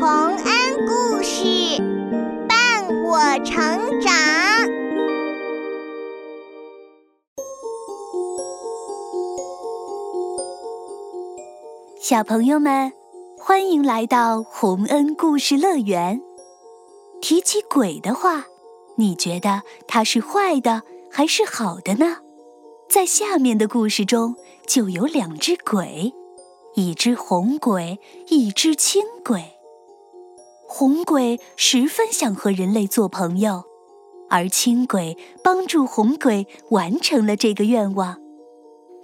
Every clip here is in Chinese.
洪恩故事伴我成长。小朋友们，欢迎来到洪恩故事乐园。提起鬼的话，你觉得它是坏的还是好的呢？在下面的故事中，就有两只鬼。一只红鬼，一只青鬼。红鬼十分想和人类做朋友，而青鬼帮助红鬼完成了这个愿望。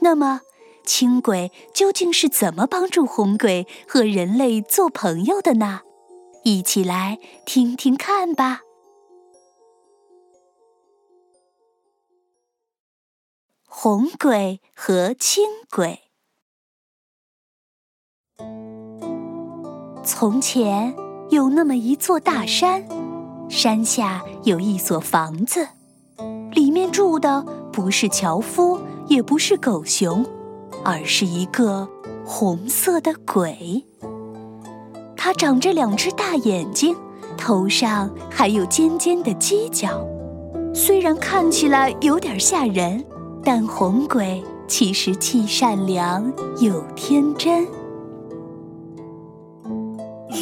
那么，青鬼究竟是怎么帮助红鬼和人类做朋友的呢？一起来听听看吧。红鬼和青鬼。从前有那么一座大山，山下有一所房子，里面住的不是樵夫，也不是狗熊，而是一个红色的鬼。它长着两只大眼睛，头上还有尖尖的犄角。虽然看起来有点吓人，但红鬼其实既善良又天真。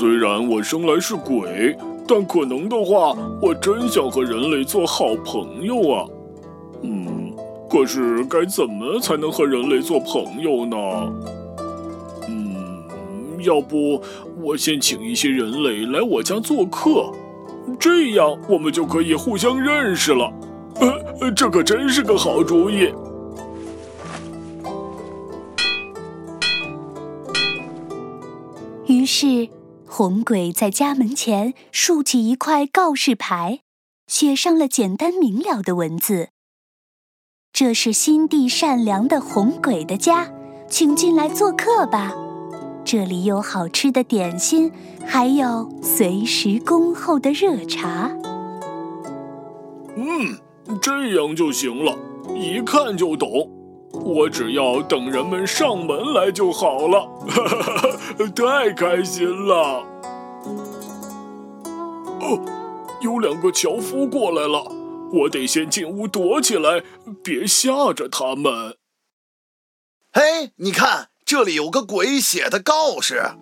虽然我生来是鬼，但可能的话，我真想和人类做好朋友啊。嗯，可是该怎么才能和人类做朋友呢？嗯，要不我先请一些人类来我家做客，这样我们就可以互相认识了。呃，这可真是个好主意。于是。红鬼在家门前竖起一块告示牌，写上了简单明了的文字：“这是心地善良的红鬼的家，请进来做客吧。这里有好吃的点心，还有随时恭候的热茶。”嗯，这样就行了，一看就懂。我只要等人们上门来就好了，太开心了！哦，有两个樵夫过来了，我得先进屋躲起来，别吓着他们。嘿，你看，这里有个鬼写的告示，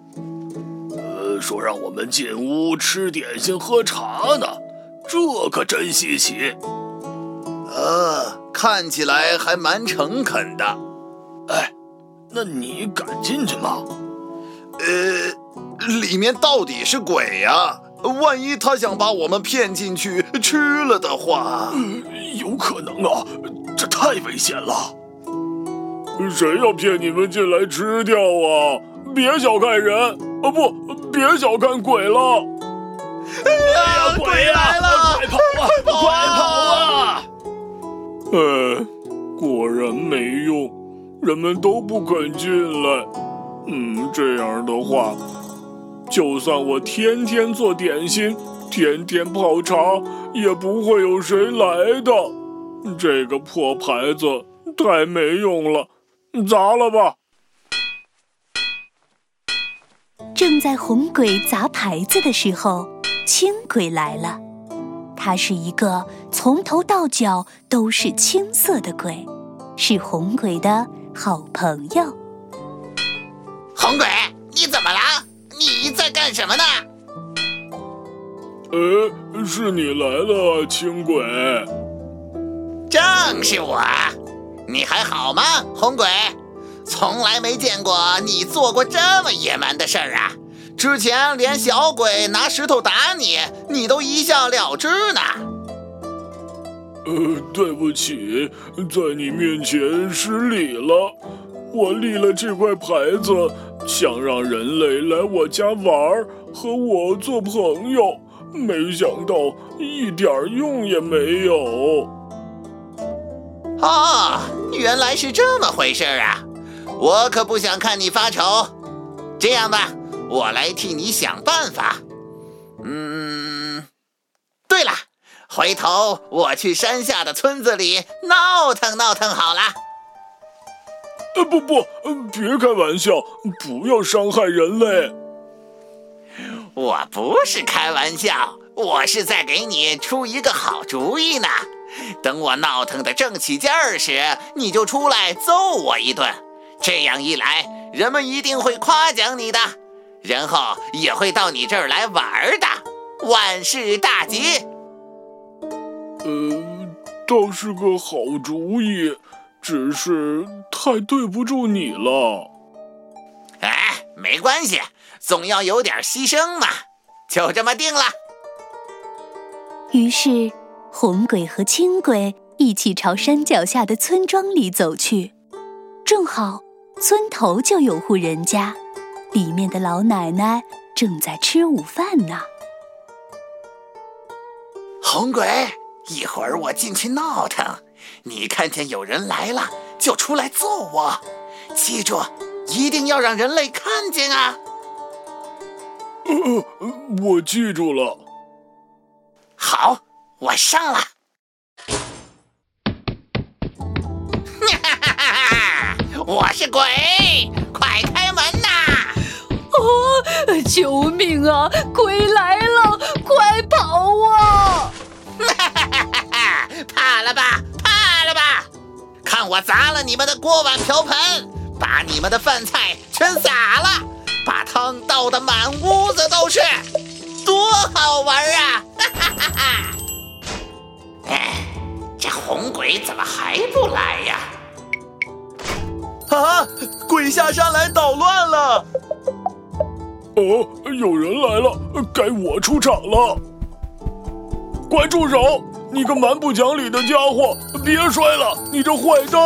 呃，说让我们进屋吃点心、喝茶呢，这可真稀奇。呃。看起来还蛮诚恳的，哎，那你敢进去吗？呃，里面到底是鬼呀？万一他想把我们骗进去吃了的话，有可能啊，这太危险了。谁要骗你们进来吃掉啊？别小看人啊，不，别小看鬼了。哎呀，鬼来了！快跑啊！快跑啊！呃，果然没用，人们都不肯进来。嗯，这样的话，就算我天天做点心，天天泡茶，也不会有谁来的。这个破牌子太没用了，砸了吧！正在红鬼砸牌子的时候，青鬼来了。他是一个从头到脚都是青色的鬼，是红鬼的好朋友。红鬼，你怎么了？你在干什么呢？呃，是你来了，青鬼。正是我。你还好吗，红鬼？从来没见过你做过这么野蛮的事儿啊！之前连小鬼拿石头打你，你都一笑了之呢。呃，对不起，在你面前失礼了。我立了这块牌子，想让人类来我家玩儿，和我做朋友，没想到一点用也没有。哦，原来是这么回事啊！我可不想看你发愁。这样吧。我来替你想办法。嗯，对了，回头我去山下的村子里闹腾闹腾好了。呃，不不，别开玩笑，不要伤害人类。我不是开玩笑，我是在给你出一个好主意呢。等我闹腾的正起劲儿时，你就出来揍我一顿。这样一来，人们一定会夸奖你的，然后也会到你这儿来玩的，万事大吉。呃，倒是个好主意，只是太对不住你了。哎，没关系，总要有点牺牲嘛，就这么定了。于是。红鬼和青鬼一起朝山脚下的村庄里走去，正好村头就有户人家，里面的老奶奶正在吃午饭呢。红鬼，一会儿我进去闹腾，你看见有人来了就出来揍我，记住，一定要让人类看见啊！呃，我记住了。好。我上了，哈哈哈哈！我是鬼，快开门呐！哦！救命啊！鬼来了，快我砸了你们的锅碗瓢盆，把你们的饭菜全洒了，把汤倒得满屋子都是，多好玩啊！哈哈哈哈！这红鬼怎么还不来呀？啊！鬼下山来捣乱了！哦，有人来了，该我出场了！快住手！你个蛮不讲理的家伙，别摔了！你这坏蛋！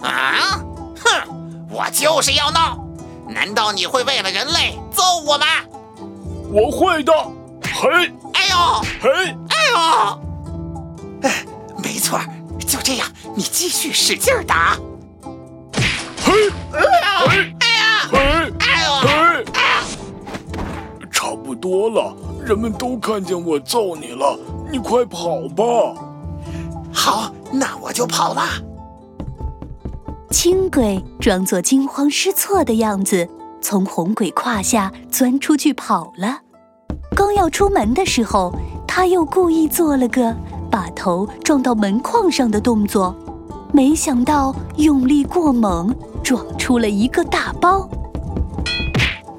啊！哼！我就是要闹！难道你会为了人类揍我吗？我会的！嘿！哎呦！嘿！哎呦！哎，没错，就这样，你继续使劲打。嘿，哎呀，哎呀，嘿，哎呦，嘿，差不多了，人们都看见我揍你了，你快跑吧。好，那我就跑了。青鬼装作惊慌失措的样子，从红鬼胯下钻出去跑了。刚要出门的时候，他又故意做了个。把头撞到门框上的动作，没想到用力过猛，撞出了一个大包。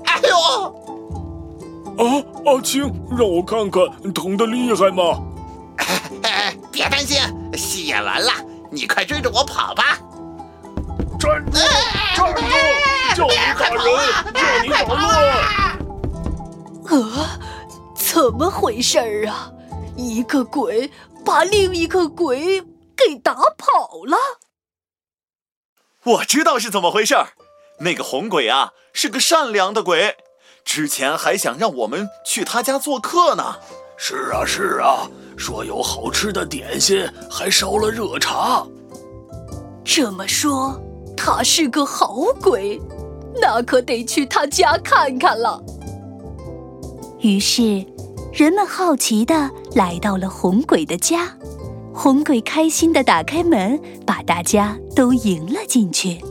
哎呦！啊，阿青，让我看看，疼的厉害吗？别担心，戏演完了，你快追着我跑吧！站住！站住！叫你打人，叫你打乱！呃，怎么回事儿啊？一个鬼。把另一个鬼给打跑了。我知道是怎么回事儿，那个红鬼啊是个善良的鬼，之前还想让我们去他家做客呢。是啊是啊，说有好吃的点心，还烧了热茶。这么说，他是个好鬼，那可得去他家看看了。于是。人们好奇的来到了红鬼的家，红鬼开心的打开门，把大家都迎了进去。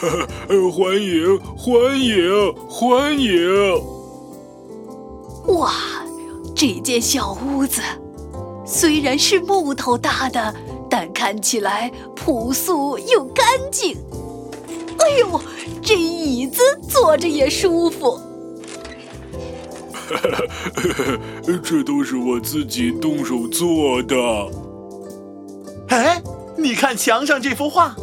欢迎欢迎欢迎！哇，这间小屋子虽然是木头搭的，但看起来朴素又干净。哎呦，这椅子坐着也舒服。这都是我自己动手做的。哎，你看墙上这幅画，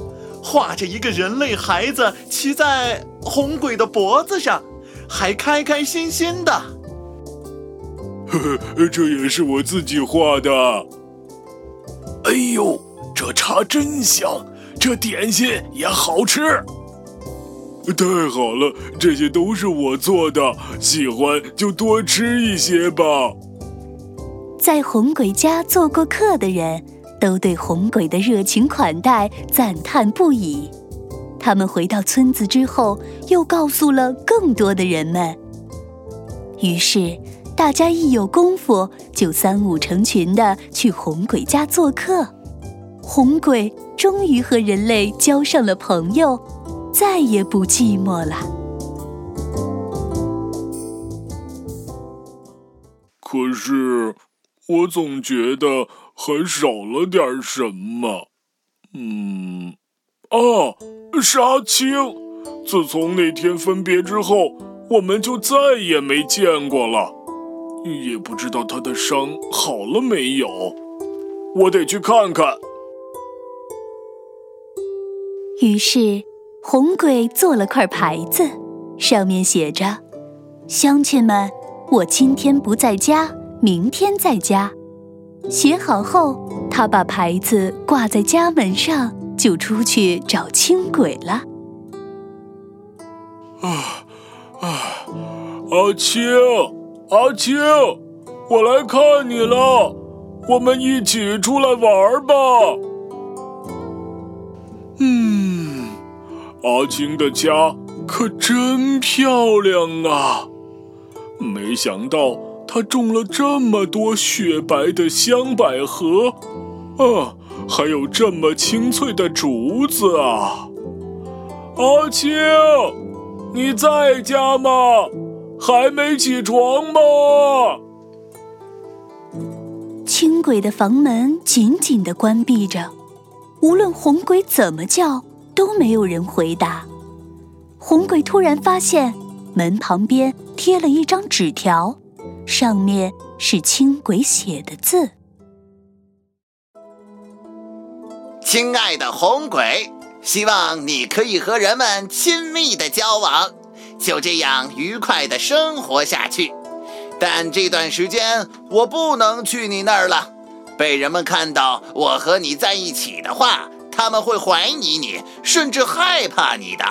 画着一个人类孩子骑在红鬼的脖子上，还开开心心的。这也是我自己画的。哎呦，这茶真香，这点心也好吃。太好了，这些都是我做的，喜欢就多吃一些吧。在红鬼家做过客的人都对红鬼的热情款待赞叹不已。他们回到村子之后，又告诉了更多的人们。于是，大家一有功夫就三五成群的去红鬼家做客。红鬼终于和人类交上了朋友再也不寂寞了。可是我总觉得还少了点什么。嗯啊杀青。自从那天分别之后我们就再也没见过了。也不知道他的伤好了没有。我得去看看。于是，红鬼做了块牌子，上面写着：“乡亲们，我今天不在家，明天在家。”写好后，他把牌子挂在家门上，就出去找轻鬼了。啊啊！阿青，阿青，我来看你了，我们一起出来玩吧。嗯，阿青的家可真漂亮啊！没想到他种了这么多雪白的香百合，啊，还有这么清脆的竹子啊！阿青，你在家吗？还没起床吗？轻轨的房门紧紧的关闭着。无论红鬼怎么叫，都没有人回答。红鬼突然发现门旁边贴了一张纸条，上面是轻轨写的字：“亲爱的红鬼，希望你可以和人们亲密的交往，就这样愉快的生活下去。但这段时间我不能去你那儿了。”被人们看到我和你在一起的话，他们会怀疑你，甚至害怕你的，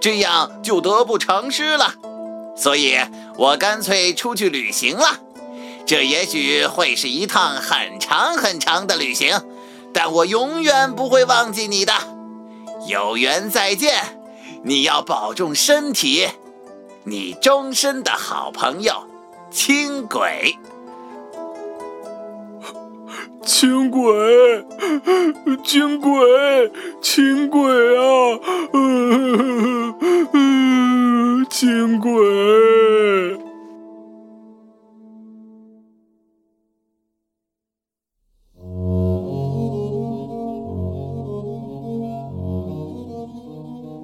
这样就得不偿失了。所以我干脆出去旅行了。这也许会是一趟很长很长的旅行，但我永远不会忘记你的。有缘再见，你要保重身体。你终身的好朋友，轻轨。轻轨，轻轨，轻轨啊！轻轨。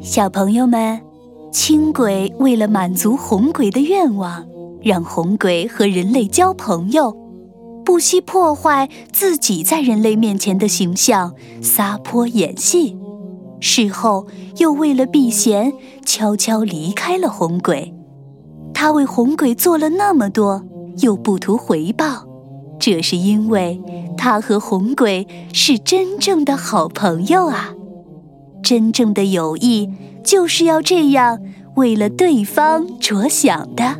小朋友们，青鬼为了满足红鬼的愿望，让红鬼和人类交朋友。不惜破坏自己在人类面前的形象，撒泼演戏，事后又为了避嫌，悄悄离开了红鬼。他为红鬼做了那么多，又不图回报，这是因为他和红鬼是真正的好朋友啊！真正的友谊就是要这样，为了对方着想的。